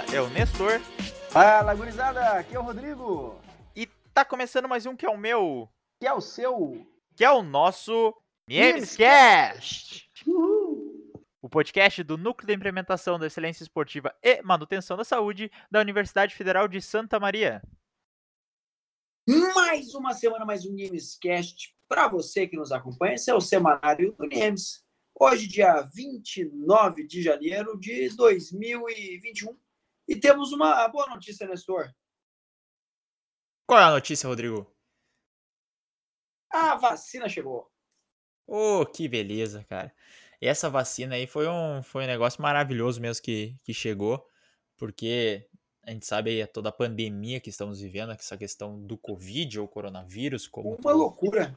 fala é o Nestor. Fala, gurizada, aqui é o Rodrigo. E tá começando mais um que é o meu. Que é o seu. Que é o nosso Memescast. O podcast do Núcleo de Implementação da Excelência Esportiva e Manutenção da Saúde da Universidade Federal de Santa Maria. Mais uma semana, mais um Gamescast para você que nos acompanha. Esse é o semanário do Games. Hoje, dia 29 de janeiro de 2021. E temos uma boa notícia, Nestor. Qual é a notícia, Rodrigo? A vacina chegou. Oh, que beleza, cara. Essa vacina aí foi um, foi um negócio maravilhoso mesmo que, que chegou, porque a gente sabe aí toda a pandemia que estamos vivendo, essa questão do Covid ou coronavírus, como uma tu, loucura.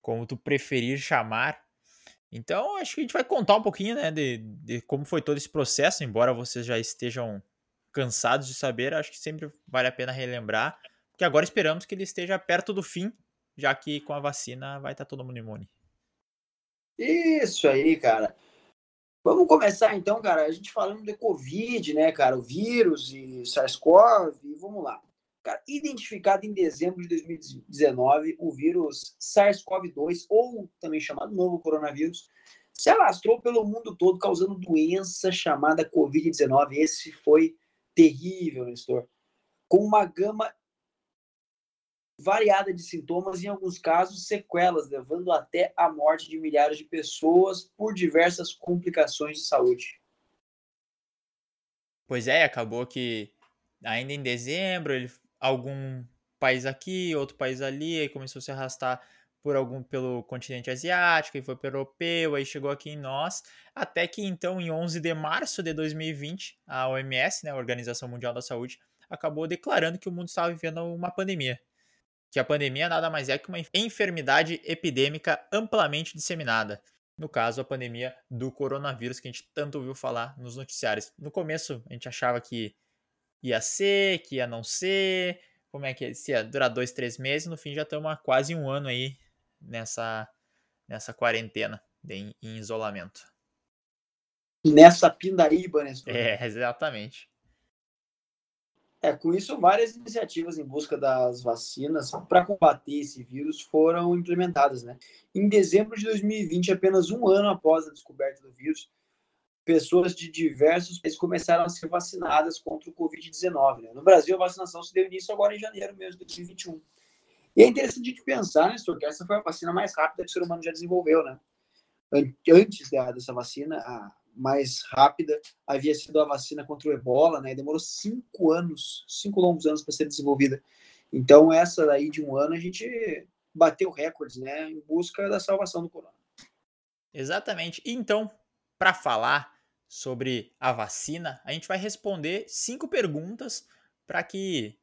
Como tu preferir chamar. Então, acho que a gente vai contar um pouquinho, né, de, de como foi todo esse processo, embora vocês já estejam cansados de saber, acho que sempre vale a pena relembrar, porque agora esperamos que ele esteja perto do fim, já que com a vacina vai estar todo mundo imune. Isso aí, cara. Vamos começar então, cara, a gente falando de Covid, né, cara, o vírus e SARS-CoV, vamos lá. Cara, identificado em dezembro de 2019, o vírus SARS-CoV-2, ou também chamado novo coronavírus, se alastrou pelo mundo todo, causando doença chamada Covid-19. Esse foi terrível, Nestor. Com uma gama variada de sintomas, em alguns casos, sequelas, levando até a morte de milhares de pessoas por diversas complicações de saúde. Pois é, acabou que ainda em dezembro, ele, algum país aqui, outro país ali, aí começou a se arrastar por algum pelo continente asiático, e foi para o europeu, aí chegou aqui em nós, até que então em 11 de março de 2020, a OMS, né, a Organização Mundial da Saúde, acabou declarando que o mundo estava vivendo uma pandemia. Que a pandemia nada mais é que uma enfermidade epidêmica amplamente disseminada. No caso, a pandemia do coronavírus, que a gente tanto ouviu falar nos noticiários. No começo, a gente achava que ia ser, que ia não ser, como é que é? se ia durar dois, três meses, no fim já estamos há quase um ano aí nessa, nessa quarentena, em, em isolamento. Nessa pindaíba, né? É, exatamente. É, com isso, várias iniciativas em busca das vacinas para combater esse vírus foram implementadas, né? Em dezembro de 2020, apenas um ano após a descoberta do vírus, pessoas de diversos países começaram a ser vacinadas contra o Covid-19. Né? No Brasil, a vacinação se deu início agora em janeiro mesmo de 2021. E é interessante de pensar, né, que essa foi a vacina mais rápida que o ser humano já desenvolveu, né? Antes dessa vacina, a mais rápida havia sido a vacina contra o ebola, né? Demorou cinco anos, cinco longos anos para ser desenvolvida. Então, essa daí de um ano, a gente bateu recordes, né? Em busca da salvação do corona. Exatamente. Então, para falar sobre a vacina, a gente vai responder cinco perguntas para que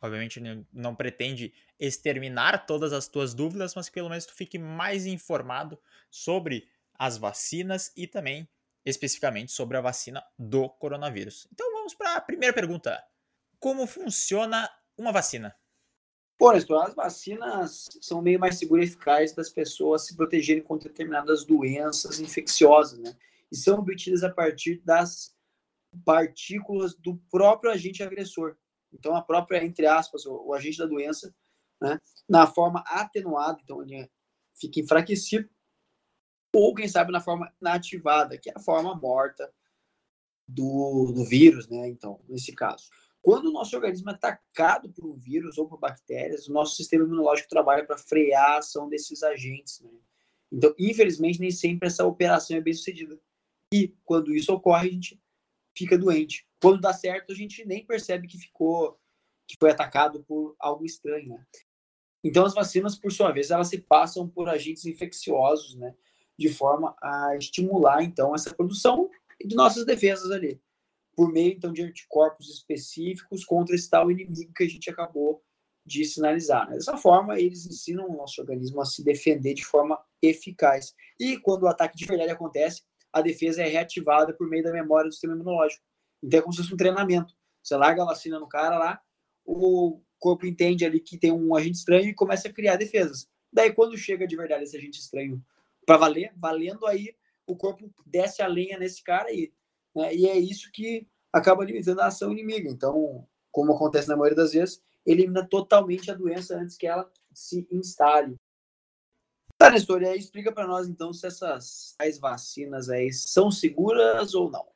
Obviamente não pretende exterminar todas as tuas dúvidas, mas pelo menos tu fique mais informado sobre as vacinas e também especificamente sobre a vacina do coronavírus. Então vamos para a primeira pergunta. Como funciona uma vacina? Bom, Nestor, as vacinas são meio mais seguras e eficazes das pessoas se protegerem contra determinadas doenças infecciosas, né? E são obtidas a partir das partículas do próprio agente agressor. Então, a própria, entre aspas, o, o agente da doença, né, na forma atenuada, então ele fica enfraquecido, ou quem sabe na forma inativada, que é a forma morta do, do vírus, né? Então, nesse caso. Quando o nosso organismo é atacado por um vírus ou por bactérias, o nosso sistema imunológico trabalha para frear a ação desses agentes. Né? Então, infelizmente, nem sempre essa operação é bem sucedida. E quando isso ocorre, a gente fica doente. Quando dá certo, a gente nem percebe que ficou, que foi atacado por algo estranho, né? Então, as vacinas, por sua vez, elas se passam por agentes infecciosos, né? De forma a estimular, então, essa produção de nossas defesas ali. Por meio, então, de anticorpos específicos contra esse tal inimigo que a gente acabou de sinalizar. Né? Dessa forma, eles ensinam o nosso organismo a se defender de forma eficaz. E quando o ataque de verdade acontece, a defesa é reativada por meio da memória do sistema imunológico. Então é como se fosse um treinamento. Você larga a vacina no cara lá, o corpo entende ali que tem um agente estranho e começa a criar defesas. Daí quando chega de verdade esse agente estranho para valer, valendo aí, o corpo desce a lenha nesse cara aí. Né? E é isso que acaba limitando a ação inimiga. Então, como acontece na maioria das vezes, elimina totalmente a doença antes que ela se instale. Tá, Nestor, aí explica para nós então se essas vacinas aí são seguras ou não.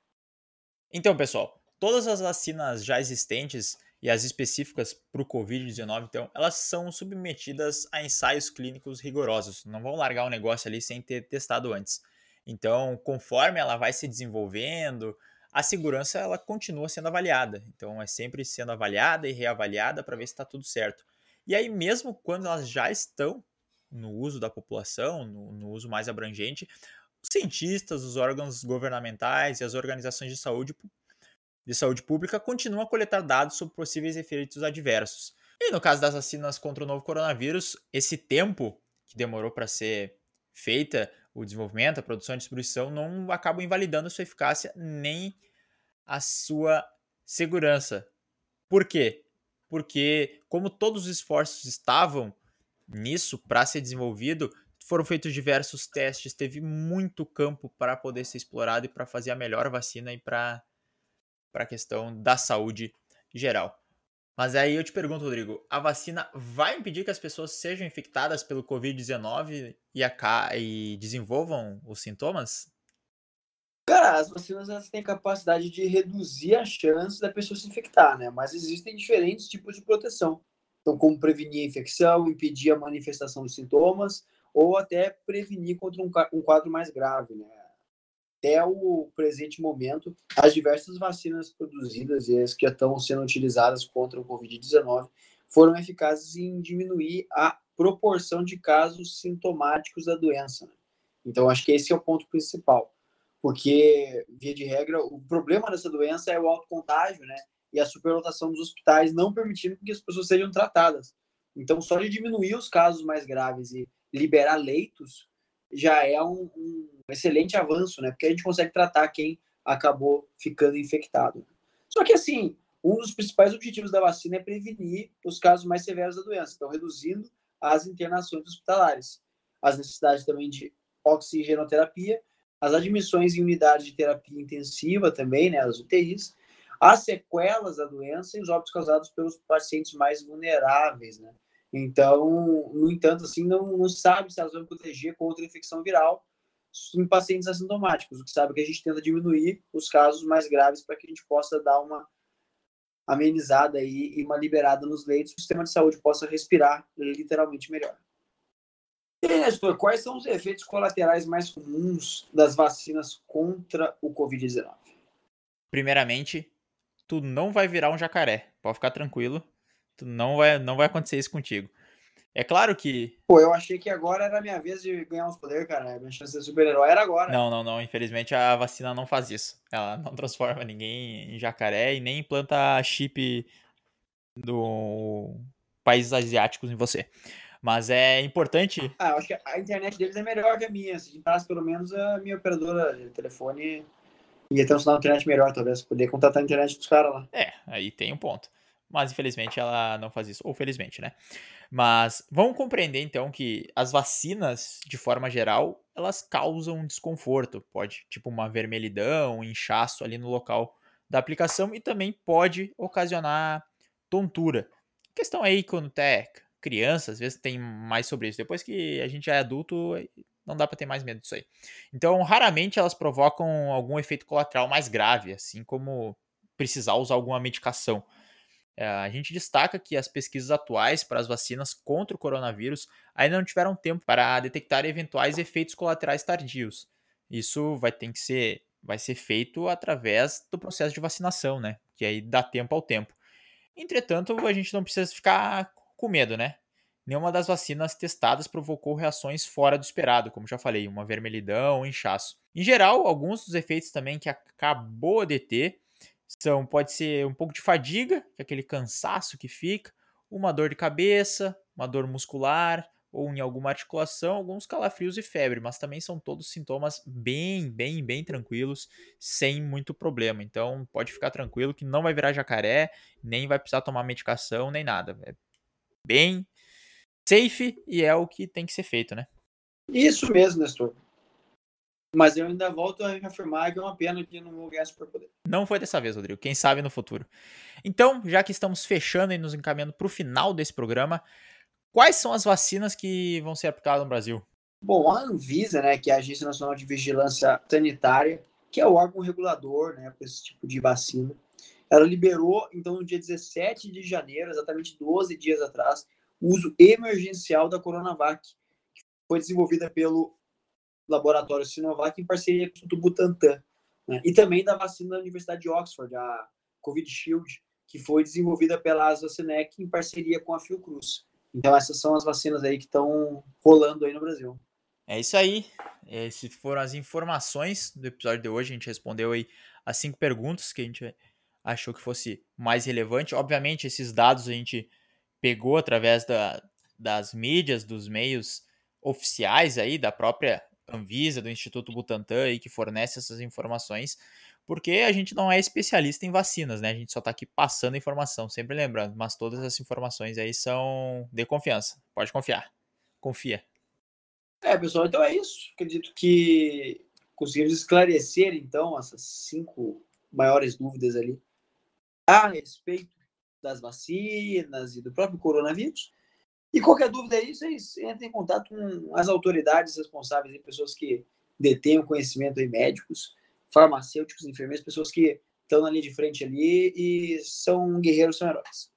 Então, pessoal, todas as vacinas já existentes e as específicas para o Covid-19, então, elas são submetidas a ensaios clínicos rigorosos. Não vão largar o negócio ali sem ter testado antes. Então, conforme ela vai se desenvolvendo, a segurança ela continua sendo avaliada. Então, é sempre sendo avaliada e reavaliada para ver se está tudo certo. E aí, mesmo quando elas já estão no uso da população, no, no uso mais abrangente, os cientistas, os órgãos governamentais e as organizações de saúde de saúde pública continuam a coletar dados sobre possíveis efeitos adversos. E no caso das vacinas contra o novo coronavírus, esse tempo que demorou para ser feita o desenvolvimento, a produção e a distribuição não acabam invalidando a sua eficácia nem a sua segurança. Por quê? Porque como todos os esforços estavam nisso para ser desenvolvido, foram feitos diversos testes, teve muito campo para poder ser explorado e para fazer a melhor vacina e para a questão da saúde geral. Mas aí eu te pergunto, Rodrigo, a vacina vai impedir que as pessoas sejam infectadas pelo Covid-19 e, e desenvolvam os sintomas? Cara, as vacinas elas têm capacidade de reduzir a chance da pessoa se infectar, né? Mas existem diferentes tipos de proteção. Então, como prevenir a infecção, impedir a manifestação dos sintomas, ou até prevenir contra um quadro mais grave, né? até o presente momento, as diversas vacinas produzidas e as que estão sendo utilizadas contra o Covid-19 foram eficazes em diminuir a proporção de casos sintomáticos da doença. Né? Então, acho que esse é o ponto principal, porque, via de regra, o problema dessa doença é o alto contágio, né? E a superlotação dos hospitais não permitindo que as pessoas sejam tratadas. Então, só de diminuir os casos mais graves e liberar leitos já é um, um excelente avanço, né? Porque a gente consegue tratar quem acabou ficando infectado. Só que, assim, um dos principais objetivos da vacina é prevenir os casos mais severos da doença, então reduzindo as internações hospitalares, as necessidades também de oxigenoterapia, as admissões em unidades de terapia intensiva também, né, as UTIs, as sequelas da doença e os óbitos causados pelos pacientes mais vulneráveis, né? Então, no entanto, assim, não, não sabe se elas vão proteger contra a infecção viral em pacientes assintomáticos. O que sabe que a gente tenta diminuir os casos mais graves para que a gente possa dar uma amenizada aí e uma liberada nos leitos, o sistema de saúde possa respirar literalmente melhor. E Nestor, quais são os efeitos colaterais mais comuns das vacinas contra o Covid-19? Primeiramente, tu não vai virar um jacaré. Pode ficar tranquilo. Tu não vai, não vai acontecer isso contigo. É claro que. Pô, eu achei que agora era a minha vez de ganhar uns poderes, cara. Minha chance de ser super-herói era agora. Não, não, não. Infelizmente a vacina não faz isso. Ela não transforma ninguém em jacaré e nem implanta chip do países asiáticos em você. Mas é importante. Ah, eu acho que a internet deles é melhor que a minha. Se entrasse pelo menos a minha operadora de telefone ia ter um sinal de internet melhor, talvez. Poder contatar a internet dos caras lá. É, aí tem um ponto. Mas infelizmente ela não faz isso. Ou felizmente, né? Mas vamos compreender então que as vacinas, de forma geral, elas causam desconforto. Pode, tipo, uma vermelhidão, um inchaço ali no local da aplicação e também pode ocasionar tontura. A questão aí quando é criança, às vezes tem mais sobre isso. Depois que a gente é adulto, não dá para ter mais medo disso aí. Então, raramente elas provocam algum efeito colateral mais grave, assim como precisar usar alguma medicação. É, a gente destaca que as pesquisas atuais para as vacinas contra o coronavírus ainda não tiveram tempo para detectar eventuais efeitos colaterais tardios. Isso vai ter que ser, vai ser feito através do processo de vacinação, né? Que aí dá tempo ao tempo. Entretanto, a gente não precisa ficar com medo, né? Nenhuma das vacinas testadas provocou reações fora do esperado, como já falei, uma vermelhidão, um inchaço. Em geral, alguns dos efeitos também que acabou de ter são, pode ser um pouco de fadiga, que é aquele cansaço que fica, uma dor de cabeça, uma dor muscular ou em alguma articulação, alguns calafrios e febre, mas também são todos sintomas bem, bem, bem tranquilos, sem muito problema. Então pode ficar tranquilo que não vai virar jacaré, nem vai precisar tomar medicação, nem nada. É bem safe e é o que tem que ser feito, né? Isso mesmo, Nestor. Mas eu ainda volto a reafirmar que é uma pena que não vou ganhar superpoder. Não foi dessa vez, Rodrigo. Quem sabe no futuro. Então, já que estamos fechando e nos encaminhando para o final desse programa, quais são as vacinas que vão ser aplicadas no Brasil? Bom, a Anvisa, né, que é a Agência Nacional de Vigilância Sanitária, que é o órgão regulador né, para esse tipo de vacina, ela liberou, então, no dia 17 de janeiro, exatamente 12 dias atrás, o uso emergencial da Coronavac, que foi desenvolvida pelo laboratório Sinovac em parceria com o Butantan, né? e também da vacina da Universidade de Oxford, a Covid Shield, que foi desenvolvida pela AstraZeneca em parceria com a Fiocruz. Então essas são as vacinas aí que estão rolando aí no Brasil. É isso aí. Essas foram as informações do episódio de hoje. A gente respondeu aí as cinco perguntas que a gente achou que fosse mais relevante. Obviamente, esses dados a gente pegou através da, das mídias, dos meios oficiais aí, da própria Anvisa, do Instituto Butantan aí, que fornece essas informações, porque a gente não é especialista em vacinas, né? A gente só está aqui passando informação, sempre lembrando, mas todas essas informações aí são de confiança. Pode confiar. Confia. É, pessoal, então é isso. Acredito que conseguimos esclarecer, então, essas cinco maiores dúvidas ali a respeito das vacinas e do próprio coronavírus. E qualquer dúvida aí, vocês entrem em contato com as autoridades responsáveis, pessoas que detêm conhecimento aí, médicos, farmacêuticos, enfermeiros, pessoas que estão na linha de frente ali e são guerreiros, são heróis.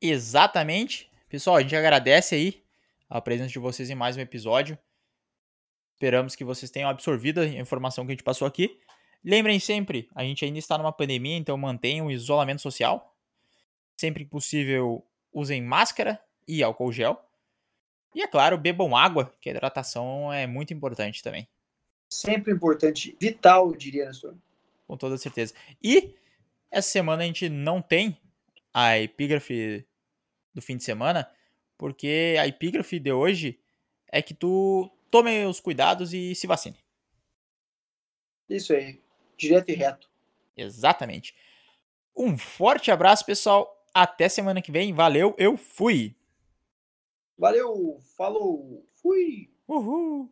Exatamente. Pessoal, a gente agradece aí a presença de vocês em mais um episódio. Esperamos que vocês tenham absorvido a informação que a gente passou aqui. Lembrem sempre, a gente ainda está numa pandemia, então mantenham o isolamento social. Sempre que possível, usem máscara e álcool gel. E é claro, bebam água, que a hidratação é muito importante também. Sempre importante, vital, eu diria, Nestor. Com toda certeza. E essa semana a gente não tem a epígrafe do fim de semana, porque a epígrafe de hoje é que tu tome os cuidados e se vacine. Isso aí, direto e reto. Exatamente. Um forte abraço, pessoal. Até semana que vem. Valeu, eu fui. Valeu, falou, fui. Uhul.